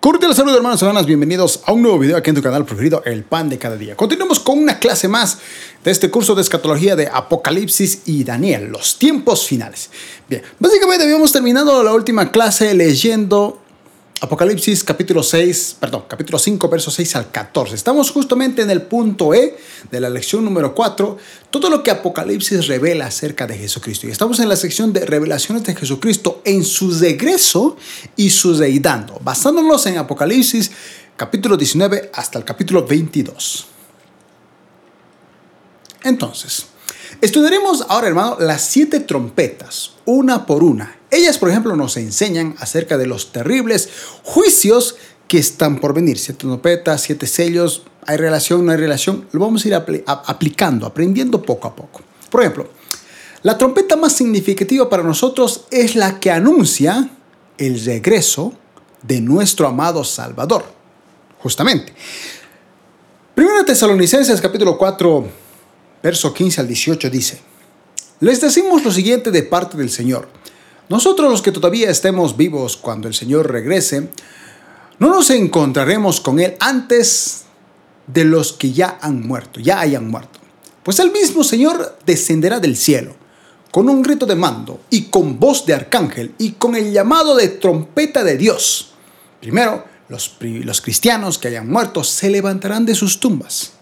Cordial saludo hermanos y hermanas, bienvenidos a un nuevo video aquí en tu canal preferido, El Pan de Cada Día. Continuamos con una clase más de este curso de escatología de Apocalipsis y Daniel, los tiempos finales. Bien, básicamente habíamos terminado la última clase leyendo Apocalipsis capítulo 6, perdón, capítulo 5, versos 6 al 14. Estamos justamente en el punto E de la lección número 4, todo lo que Apocalipsis revela acerca de Jesucristo. Y estamos en la sección de revelaciones de Jesucristo en su regreso y su deidando, basándonos en Apocalipsis capítulo 19 hasta el capítulo 22. Entonces, estudiaremos ahora, hermano, las siete trompetas, una por una ellas, por ejemplo, nos enseñan acerca de los terribles juicios que están por venir. Siete trompetas, siete sellos, hay relación, no hay relación. Lo vamos a ir aplicando, aprendiendo poco a poco. Por ejemplo, la trompeta más significativa para nosotros es la que anuncia el regreso de nuestro amado Salvador. Justamente. Primero Tesalonicenses capítulo 4, verso 15 al 18 dice, les decimos lo siguiente de parte del Señor nosotros los que todavía estemos vivos cuando el Señor regrese, no nos encontraremos con Él antes de los que ya han muerto, ya hayan muerto. Pues el mismo Señor descenderá del cielo con un grito de mando y con voz de arcángel y con el llamado de trompeta de Dios. Primero, los, los cristianos que hayan muerto se levantarán de sus tumbas.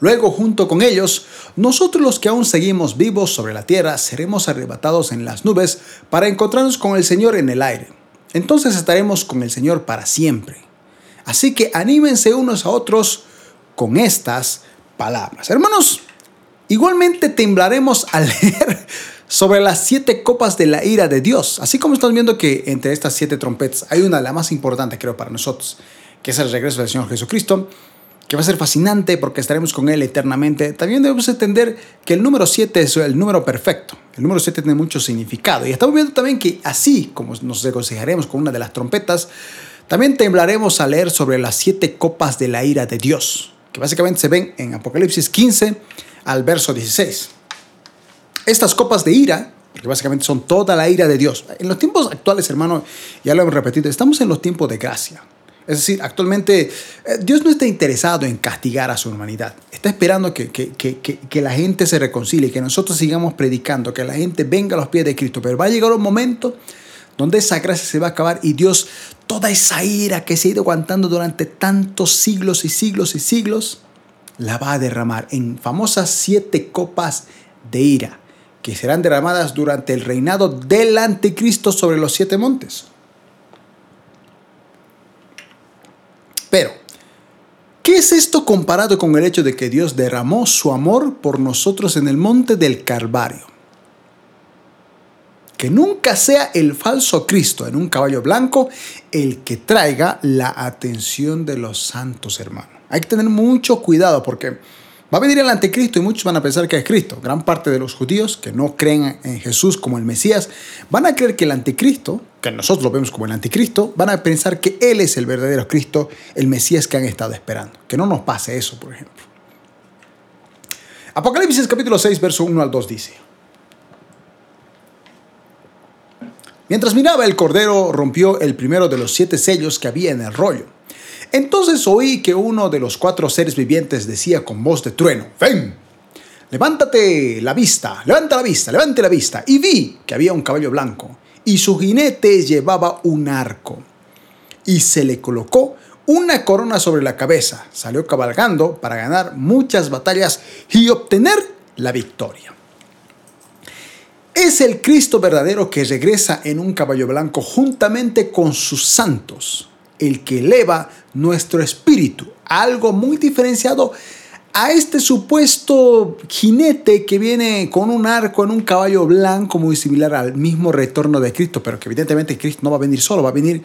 Luego, junto con ellos, nosotros los que aún seguimos vivos sobre la tierra seremos arrebatados en las nubes para encontrarnos con el Señor en el aire. Entonces estaremos con el Señor para siempre. Así que anímense unos a otros con estas palabras. Hermanos, igualmente temblaremos al leer sobre las siete copas de la ira de Dios. Así como estamos viendo que entre estas siete trompetas hay una, la más importante creo para nosotros, que es el regreso del Señor Jesucristo que va a ser fascinante porque estaremos con Él eternamente, también debemos entender que el número 7 es el número perfecto. El número 7 tiene mucho significado. Y estamos viendo también que así como nos regocijaremos con una de las trompetas, también temblaremos a leer sobre las siete copas de la ira de Dios, que básicamente se ven en Apocalipsis 15 al verso 16. Estas copas de ira, que básicamente son toda la ira de Dios. En los tiempos actuales, hermano, ya lo hemos repetido, estamos en los tiempos de gracia. Es decir, actualmente eh, Dios no está interesado en castigar a su humanidad. Está esperando que, que, la gente se reconcilie, que nosotros sigamos predicando, que la gente venga a los pies de Cristo. Pero va a llegar un momento donde esa gracia se va a acabar y Dios, toda esa ira que se ha ido aguantando durante tantos siglos y siglos y siglos, la va a derramar en famosas siete copas de ira que serán derramadas durante el reinado del anticristo sobre los siete montes. Pero, ¿qué es esto comparado con el hecho de que Dios derramó su amor por nosotros en el monte del Calvario? Que nunca sea el falso Cristo en un caballo blanco el que traiga la atención de los santos hermanos. Hay que tener mucho cuidado porque Va a venir el anticristo y muchos van a pensar que es Cristo. Gran parte de los judíos que no creen en Jesús como el Mesías van a creer que el anticristo, que nosotros lo vemos como el anticristo, van a pensar que Él es el verdadero Cristo, el Mesías que han estado esperando. Que no nos pase eso, por ejemplo. Apocalipsis capítulo 6, verso 1 al 2 dice. Mientras miraba, el Cordero rompió el primero de los siete sellos que había en el rollo entonces oí que uno de los cuatro seres vivientes decía con voz de trueno, ven, levántate la vista, levanta la vista, levante la vista. Y vi que había un caballo blanco y su jinete llevaba un arco y se le colocó una corona sobre la cabeza. Salió cabalgando para ganar muchas batallas y obtener la victoria. Es el Cristo verdadero que regresa en un caballo blanco juntamente con sus santos el que eleva nuestro espíritu. Algo muy diferenciado a este supuesto jinete que viene con un arco en un caballo blanco muy similar al mismo retorno de Cristo, pero que evidentemente Cristo no va a venir solo, va a venir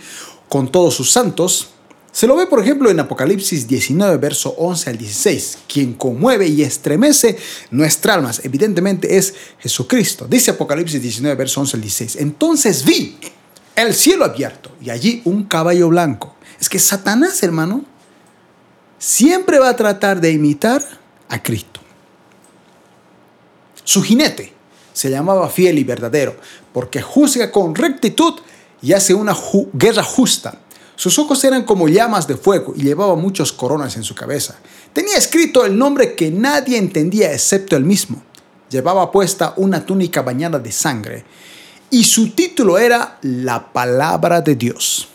con todos sus santos. Se lo ve, por ejemplo, en Apocalipsis 19, verso 11 al 16. Quien conmueve y estremece nuestras almas, evidentemente es Jesucristo. Dice Apocalipsis 19, verso 11 al 16. Entonces vi el cielo abierto y allí un caballo blanco. Es que Satanás, hermano, siempre va a tratar de imitar a Cristo. Su jinete se llamaba fiel y verdadero porque juzga con rectitud y hace una guerra justa. Sus ojos eran como llamas de fuego y llevaba muchas coronas en su cabeza. Tenía escrito el nombre que nadie entendía excepto él mismo. Llevaba puesta una túnica bañada de sangre y su título era La palabra de Dios.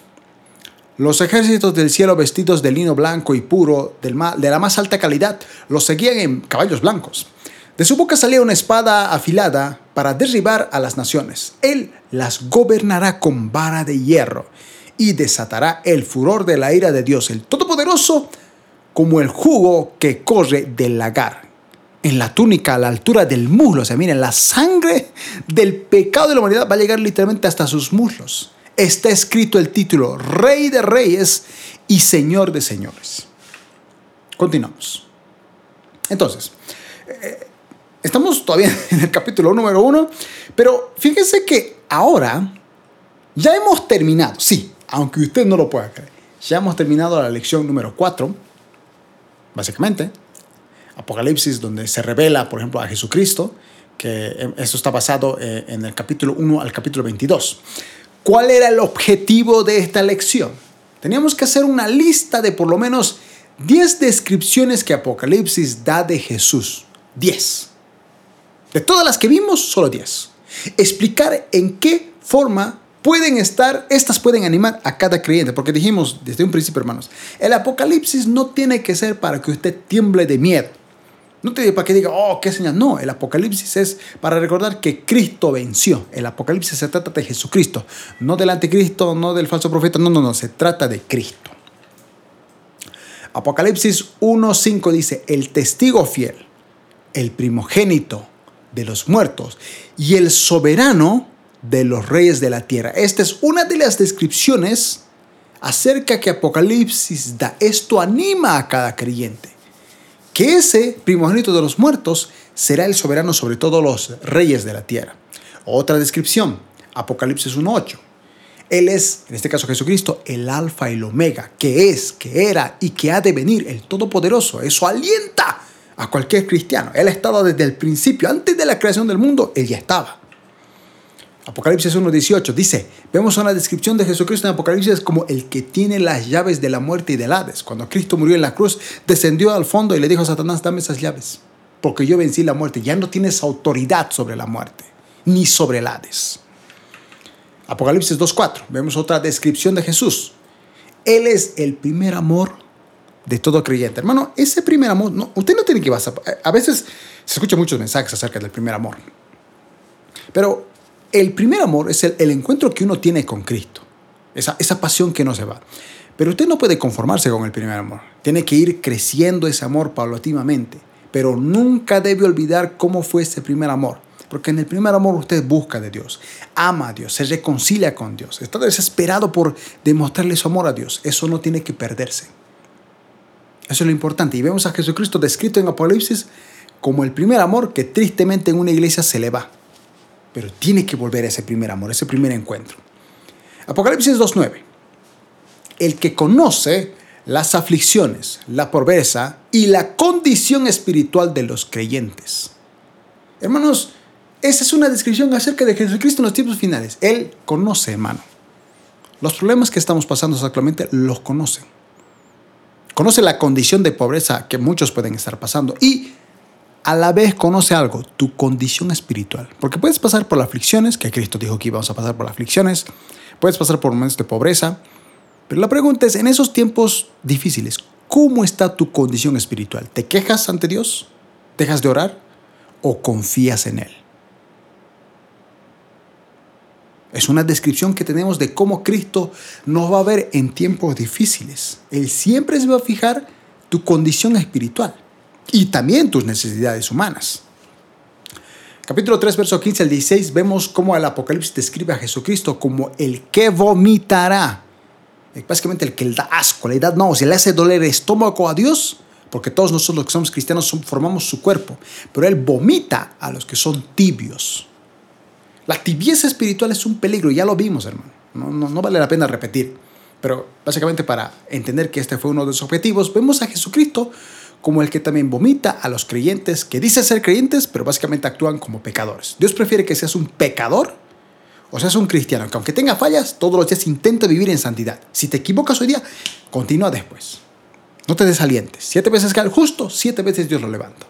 Los ejércitos del cielo vestidos de lino blanco y puro de la más alta calidad los seguían en caballos blancos. De su boca salía una espada afilada para derribar a las naciones. Él las gobernará con vara de hierro y desatará el furor de la ira de Dios, el Todopoderoso, como el jugo que corre del lagar. En la túnica a la altura del muslo, o sea, miren, la sangre del pecado de la humanidad va a llegar literalmente hasta sus muslos. Está escrito el título Rey de Reyes y Señor de Señores. Continuamos. Entonces, eh, Estamos todavía en el capítulo número uno, pero fíjense que ahora ya hemos terminado, sí, aunque usted no lo pueda creer, ya hemos terminado la lección número cuatro, básicamente, Apocalipsis, donde se revela, por ejemplo, a Jesucristo, que eh, eso está basado eh, en el capítulo 1 al capítulo 22. ¿Cuál era el objetivo de esta lección? Teníamos que hacer una lista de por lo menos 10 descripciones que Apocalipsis da de Jesús. 10. De todas las que vimos, solo 10. Explicar en qué forma pueden estar, estas pueden animar a cada creyente, porque dijimos desde un principio, hermanos, el apocalipsis no tiene que ser para que usted tiemble de miedo. No te para que diga, oh, qué señal. No, el apocalipsis es para recordar que Cristo venció. El apocalipsis se trata de Jesucristo, no del anticristo, no del falso profeta, no, no, no, se trata de Cristo. Apocalipsis 1.5 dice, el testigo fiel, el primogénito, de los muertos y el soberano de los reyes de la tierra. Esta es una de las descripciones acerca que Apocalipsis da. Esto anima a cada creyente. Que ese primogénito de los muertos será el soberano sobre todos los reyes de la tierra. Otra descripción, Apocalipsis 1.8. Él es, en este caso Jesucristo, el alfa y el omega, que es, que era y que ha de venir, el Todopoderoso. Eso alienta a cualquier cristiano. Él ha estado desde el principio, antes de la creación del mundo, él ya estaba. Apocalipsis 1.18 dice, vemos una descripción de Jesucristo en Apocalipsis como el que tiene las llaves de la muerte y del Hades. Cuando Cristo murió en la cruz, descendió al fondo y le dijo a Satanás, dame esas llaves, porque yo vencí la muerte. Ya no tienes autoridad sobre la muerte, ni sobre el Hades. Apocalipsis 2.4, vemos otra descripción de Jesús. Él es el primer amor de todo creyente. Hermano, ese primer amor, no, usted no tiene que basar. A veces se escuchan muchos mensajes acerca del primer amor. Pero el primer amor es el, encuentro que uno tiene con Cristo. Esa, esa pasión que no se va. Pero usted no puede conformarse con el primer amor. Tiene que ir creciendo ese amor paulatinamente. Pero nunca debe olvidar cómo fue ese primer amor. Porque en el primer amor usted busca de Dios, ama a Dios, se reconcilia con Dios, está desesperado por demostrarle su amor a Dios. Eso no tiene que perderse. Eso es lo importante. Y vemos a Jesucristo descrito en Apocalipsis como el primer amor que tristemente en una iglesia se le va. Pero tiene que volver a ese primer amor, ese primer encuentro. Apocalipsis 2.9. El que conoce las aflicciones, la pobreza y la condición espiritual de los creyentes. Hermanos, esa es una descripción acerca de Jesucristo en los tiempos finales. Él conoce, hermano. Los problemas que estamos pasando actualmente los conoce. Conoce la condición de pobreza que muchos pueden estar pasando y a la vez conoce algo, tu condición espiritual. Porque puedes pasar por las aflicciones, que Cristo dijo que íbamos a pasar por las aflicciones, puedes pasar por momentos de pobreza, pero la pregunta es, en esos tiempos difíciles, ¿cómo está tu condición espiritual? ¿Te quejas ante Dios? ¿Dejas de orar? ¿O confías en Él? Es una descripción que tenemos de cómo Cristo nos va a ver en tiempos difíciles. Él siempre se va a fijar tu condición espiritual y también tus necesidades humanas. Capítulo 3, verso 15 al 16, vemos cómo el Apocalipsis describe a Jesucristo como el que vomitará. Básicamente el que le da asco, le da no, si le hace doler el estómago a Dios, porque todos nosotros los que somos cristianos formamos su cuerpo, pero Él vomita a los que son tibios. La tibieza espiritual es un peligro, ya lo vimos, hermano. No, vale la pena repetir. Pero básicamente para entender que este fue uno de los objetivos, vemos a Jesucristo como el que también vomita a los creyentes que dicen ser creyentes, pero básicamente actúan como pecadores. Dios prefiere que seas un pecador O sea, es un cristiano que aunque tenga fallas, todos los días intenta vivir en santidad. Si te equivocas hoy día, continúa después. No te desalientes. Siete veces cae el justo, siete veces Dios lo levanta.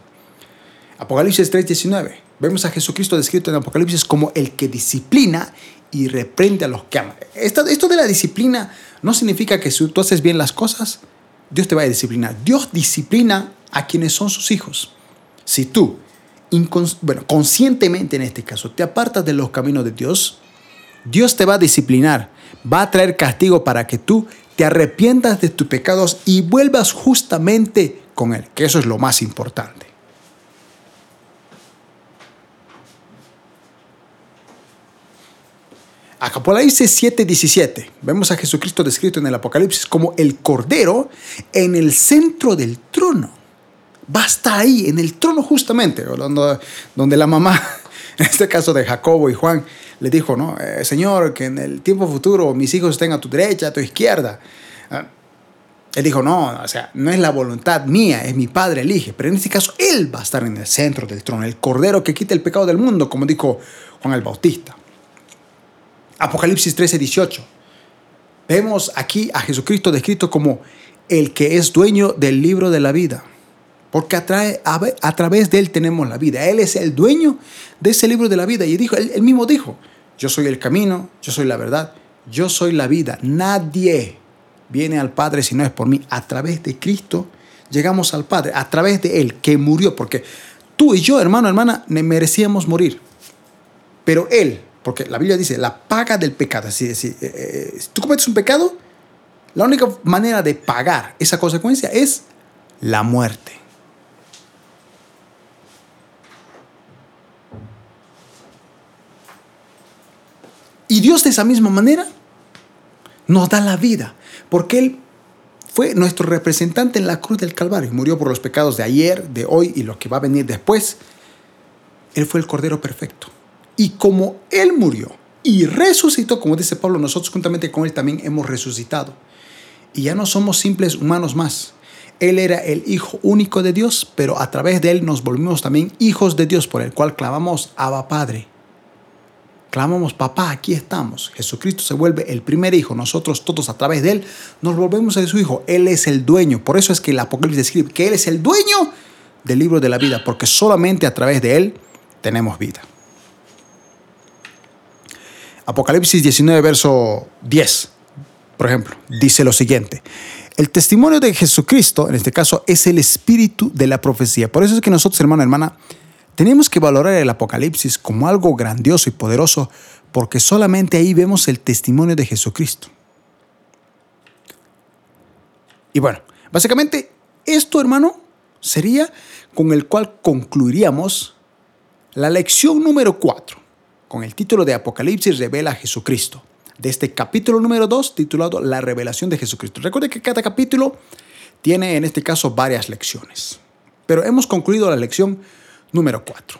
Apocalipsis 3:19. Vemos a Jesucristo descrito en Apocalipsis como el que disciplina y reprende a los que aman. Esto de la disciplina no significa que si tú haces bien las cosas, Dios te va a disciplinar. Dios disciplina a quienes son sus hijos. Si tú, bueno, conscientemente en este caso, te apartas de los caminos de Dios, Dios te va a disciplinar, va a traer castigo para que tú te arrepientas de tus pecados y vuelvas justamente con Él, que eso es lo más importante. Apocalipsis 7:17. Vemos a Jesucristo descrito en el Apocalipsis como el Cordero en el centro del trono. Va a estar ahí, en el trono justamente, donde, donde la mamá, en este caso de Jacobo y Juan, le dijo, ¿no? Eh, Señor, que en el tiempo futuro mis hijos estén a tu derecha, a tu izquierda. Ah, él dijo, no, o sea, no es la voluntad mía, es mi Padre elige. Pero en este caso, Él va a estar en el centro del trono, el Cordero que quita el pecado del mundo, como dijo Juan el Bautista. Apocalipsis 13, 18. Vemos aquí a Jesucristo descrito como el que es dueño del libro de la vida. Porque a, través de él tenemos la vida. Él es el dueño de ese libro de la vida. Y dijo, él, él mismo dijo, yo soy el camino, yo soy la verdad, yo soy la vida. Nadie viene al Padre si no es por mí. A través de Cristo llegamos al Padre, a través de Él que murió. Porque tú y yo, hermano, hermana, merecíamos morir. Pero Él porque la Biblia dice, la paga del pecado. Si, eh, eh, tú cometes un pecado, la única manera de pagar esa consecuencia es la muerte. Y Dios de esa misma manera nos da la vida, porque Él fue nuestro representante en la cruz del Calvario. Murió por los pecados de ayer, de hoy y lo que va a venir después. Él fue el Cordero Perfecto. Y como Él murió y resucitó, como dice Pablo, nosotros juntamente con Él también hemos resucitado. Y ya no somos simples humanos más. Él era el Hijo único de Dios, pero a través de Él nos volvimos también hijos de Dios, por el cual clamamos Abba Padre. Clamamos, papá, aquí estamos. Jesucristo se vuelve el primer hijo. Nosotros todos a través de Él nos volvemos a su hijo. Él es el dueño. Por eso es que el Apocalipsis describe que Él es el dueño del libro de la vida, porque solamente a través de Él tenemos vida. Apocalipsis 19, verso 10, por ejemplo, dice lo siguiente. El testimonio de Jesucristo, en este caso, es el espíritu de la profecía. Por eso es que nosotros, hermano, hermana, tenemos que valorar el Apocalipsis como algo grandioso y poderoso, porque solamente ahí vemos el testimonio de Jesucristo. Y bueno, básicamente esto, hermano, sería con el cual concluiríamos la lección número 4 con el título de Apocalipsis revela a Jesucristo, de este capítulo número 2 titulado La revelación de Jesucristo. Recuerde que cada capítulo tiene en este caso varias lecciones, pero hemos concluido la lección número 4.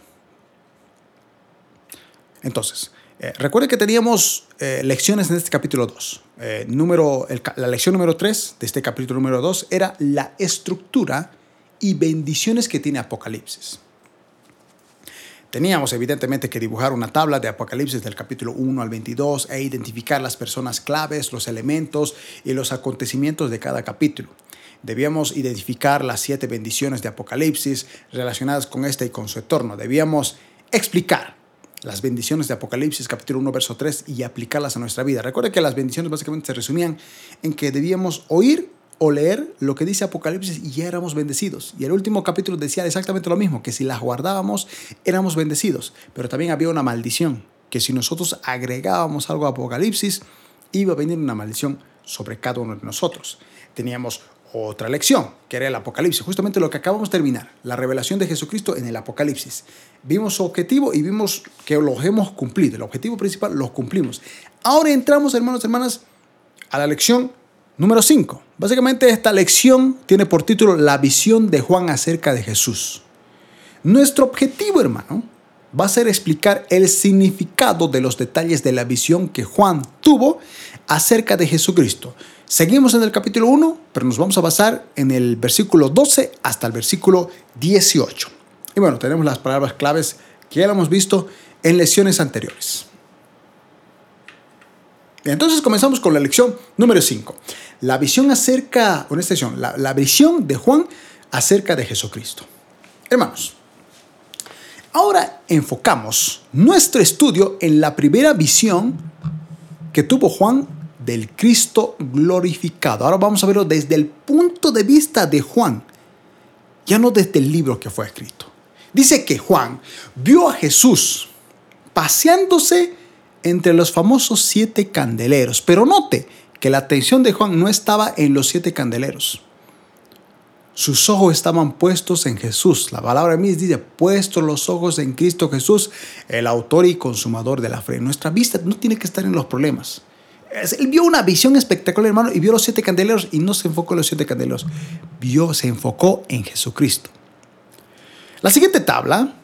Entonces, eh, recuerde que teníamos eh, lecciones en este capítulo 2. Eh, número, la lección número 3 de este capítulo número 2 era la estructura y bendiciones que tiene Apocalipsis. Teníamos evidentemente que dibujar una tabla de Apocalipsis del capítulo 1 al 22 e identificar las personas claves, los elementos y los acontecimientos de cada capítulo. Debíamos identificar las siete bendiciones de Apocalipsis relacionadas con este y con su entorno. Debíamos explicar las bendiciones de Apocalipsis capítulo 1 verso 3 y aplicarlas a nuestra vida. Recuerda que las bendiciones básicamente se resumían en que debíamos oír o leer lo que dice Apocalipsis y ya éramos bendecidos. Y el último capítulo decía exactamente lo mismo, que si las guardábamos éramos bendecidos, pero también había una maldición, que si nosotros agregábamos algo a Apocalipsis, iba a venir una maldición sobre cada uno de nosotros. Teníamos otra lección, que era el Apocalipsis, justamente lo que acabamos de terminar, la revelación de Jesucristo en el Apocalipsis. Vimos su objetivo y vimos que lo hemos cumplido, el objetivo principal lo cumplimos. Ahora entramos, hermanos y hermanas, a la lección Número 5. Básicamente esta lección tiene por título La visión de Juan acerca de Jesús. Nuestro objetivo, hermano, va a ser explicar el significado de los detalles de la visión que Juan tuvo acerca de Jesucristo. Seguimos en el capítulo 1, pero nos vamos a basar en el versículo 12 hasta el versículo 18. Y bueno, tenemos las palabras claves que ya hemos visto en lecciones anteriores. Entonces comenzamos con la lección número 5. La visión acerca, la, la visión de Juan acerca de Jesucristo. Hermanos, ahora enfocamos nuestro estudio en la primera visión que tuvo Juan del Cristo glorificado. Ahora vamos a verlo desde el punto de vista de Juan, ya no desde el libro que fue escrito. Dice que Juan vio a Jesús paseándose entre los famosos siete candeleros. Pero note que la atención de Juan no estaba en los siete candeleros. Sus ojos estaban puestos en Jesús. La palabra mí dice, puestos los ojos en Cristo Jesús, el autor y consumador de la fe. Nuestra vista no tiene que estar en los problemas. Él vio una visión espectacular, hermano, y vio los siete candeleros y no se enfocó en los siete candeleros. Vio, se enfocó en Jesucristo. La siguiente tabla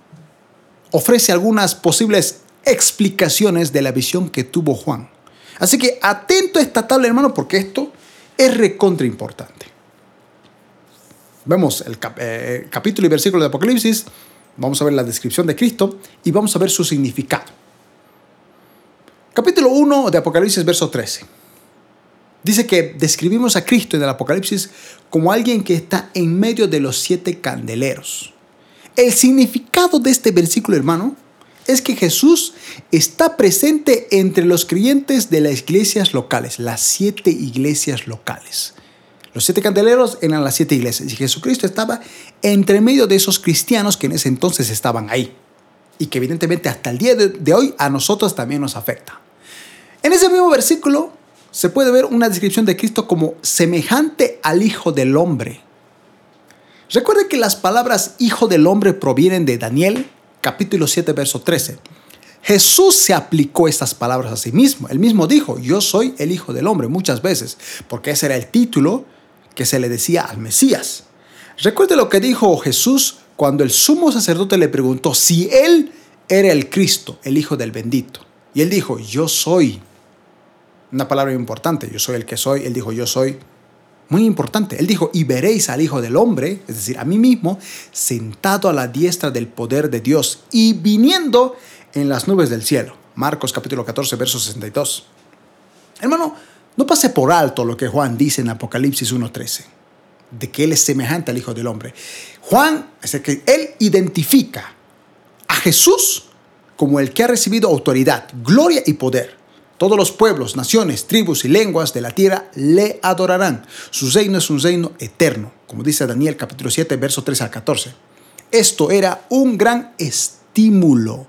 ofrece algunas posibles explicaciones de la visión que tuvo Juan. Así que atento a esta tabla, hermano, porque esto es recontra importante. Vemos el eh, capítulo y versículo de Apocalipsis, vamos a ver la descripción de Cristo y vamos a ver su significado. Capítulo 1 de Apocalipsis, verso 13. Dice que describimos a Cristo en el Apocalipsis como alguien que está en medio de los siete candeleros. El significado de este versículo, hermano, es que Jesús está presente entre los creyentes de las iglesias locales, las siete iglesias locales. Los siete candeleros eran las siete iglesias y Jesucristo estaba entre medio de esos cristianos que en ese entonces estaban ahí y que evidentemente hasta el día de hoy a nosotros también nos afecta. En ese mismo versículo se puede ver una descripción de Cristo como semejante al Hijo del Hombre. Recuerde que las palabras Hijo del Hombre provienen de Daniel capítulo 7, verso 13. Jesús se aplicó estas palabras a sí mismo. Él mismo dijo, yo soy el Hijo del Hombre muchas veces, porque ese era el título que se le decía al Mesías. Recuerde lo que dijo Jesús cuando el sumo sacerdote le preguntó si él era el Cristo, el Hijo del bendito. Y él dijo, yo soy. Una palabra importante, yo soy el que soy. Él dijo, yo soy muy importante. Él dijo, y veréis al Hijo del Hombre, es decir, a mí mismo, sentado a la diestra del poder de Dios y viniendo en las nubes del cielo. Marcos capítulo 14, verso 62. Hermano, no pase por alto lo que Juan dice en Apocalipsis 1.13, de que Él es semejante al Hijo del Hombre. Juan, es el que Él identifica a Jesús como el que ha recibido autoridad, gloria y poder todos los pueblos, naciones, tribus y lenguas de la tierra le adorarán. Su reino es un reino eterno, como dice Daniel capítulo 7, verso 3 al 14. Esto era un gran estímulo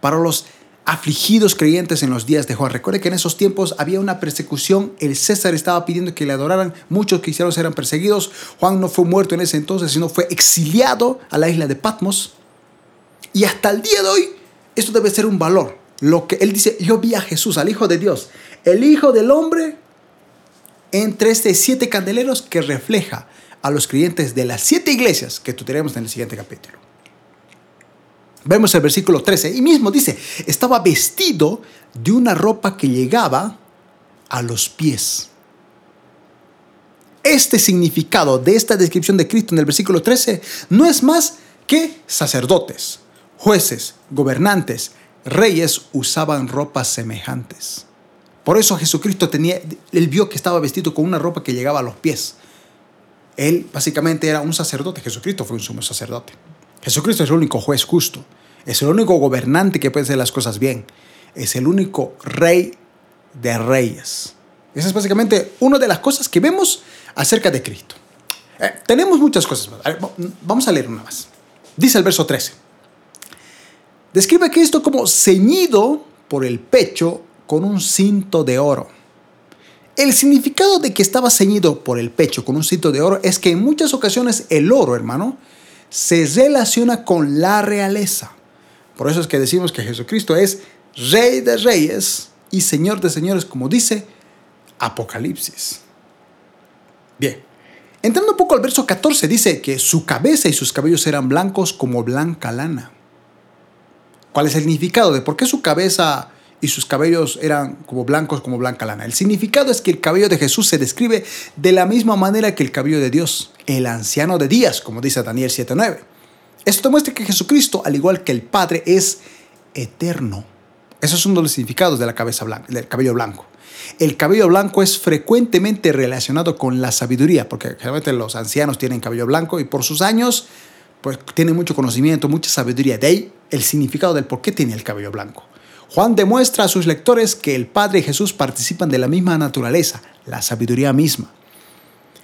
para los afligidos creyentes en los días de Juan. Recuerde que en esos tiempos había una persecución, el César estaba pidiendo que le adoraran, muchos cristianos eran perseguidos, Juan no fue muerto en ese entonces, sino fue exiliado a la isla de Patmos. Y hasta el día de hoy, esto debe ser un valor lo que él dice, yo vi a Jesús, al Hijo de Dios, el Hijo del Hombre, entre estos siete candeleros que refleja a los creyentes de las siete iglesias que tenemos en el siguiente capítulo. Vemos el versículo 13 y mismo dice, estaba vestido de una ropa que llegaba a los pies. Este significado de esta descripción de Cristo en el versículo 13 no es más que sacerdotes, jueces, gobernantes, reyes usaban ropas semejantes. Por eso Jesucristo tenía, él vio que estaba vestido con una ropa que llegaba a los pies. Él básicamente era un sacerdote, Jesucristo fue un sumo sacerdote. Jesucristo es el único juez justo, es el único gobernante que puede hacer las cosas bien, es el único rey de reyes. Esa es básicamente una de las cosas que vemos acerca de Cristo. Eh, tenemos muchas cosas más. Vamos a leer una más. Dice el verso 13. Describe a Cristo como ceñido por el pecho con un cinto de oro. El significado de que estaba ceñido por el pecho con un cinto de oro es que en muchas ocasiones el oro, hermano, se relaciona con la realeza. Por eso es que decimos que Jesucristo es Rey de Reyes y Señor de Señores, como dice Apocalipsis. Bien, entrando un poco al verso 14, dice que su cabeza y sus cabellos eran blancos como blanca lana. ¿Cuál es el significado de por qué su cabeza y sus cabellos eran como blancos como blanca lana? El significado es que el cabello de Jesús se describe de la misma manera que el cabello de Dios, el anciano de días, como dice Daniel 7:9. Esto muestra que Jesucristo, al igual que el Padre, es eterno. Esos son los significados de la cabeza blanca, del cabello blanco. El cabello blanco es frecuentemente relacionado con la sabiduría, porque generalmente los ancianos tienen cabello blanco y por sus años pues tienen mucho conocimiento, mucha sabiduría. De ahí el significado del por qué tiene el cabello blanco. Juan demuestra a sus lectores que el Padre y Jesús participan de la misma naturaleza, la sabiduría misma.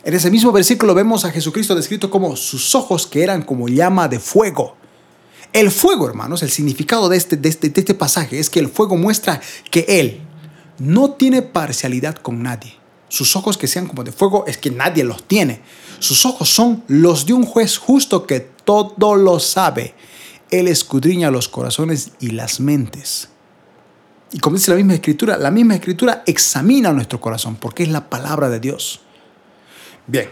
En ese mismo versículo vemos a Jesucristo descrito como sus ojos que eran como llama de fuego. El fuego, hermanos, el significado de este, de este, de este pasaje es que el fuego muestra que Él no tiene parcialidad con nadie. Sus ojos que sean como de fuego es que nadie los tiene. Sus ojos son los de un juez justo que todo lo sabe. Él escudriña los corazones y las mentes. Y como dice la misma escritura, la misma escritura examina nuestro corazón porque es la palabra de Dios. Bien.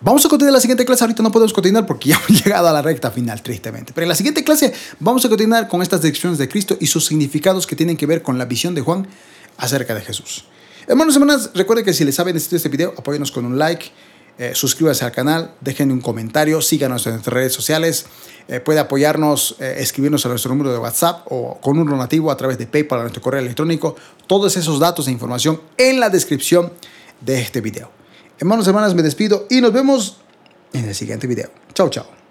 Vamos a continuar la siguiente clase. Ahorita no podemos continuar porque ya hemos llegado a la recta final, tristemente. Pero en la siguiente clase vamos a continuar con estas descripciones de Cristo y sus significados que tienen que ver con la visión de Juan acerca de Jesús. Hermanos y hermanas, recuerden que si les ha bendecido este video, apóyenos con un like, eh, suscríbanse al canal, dejen un comentario, síganos en nuestras redes sociales. Eh, puede apoyarnos, eh, escribirnos a nuestro número de WhatsApp o con un donativo a través de PayPal a nuestro correo electrónico. Todos esos datos e información en la descripción de este video. Hermanos y hermanas, me despido y nos vemos en el siguiente video. Chao, chao.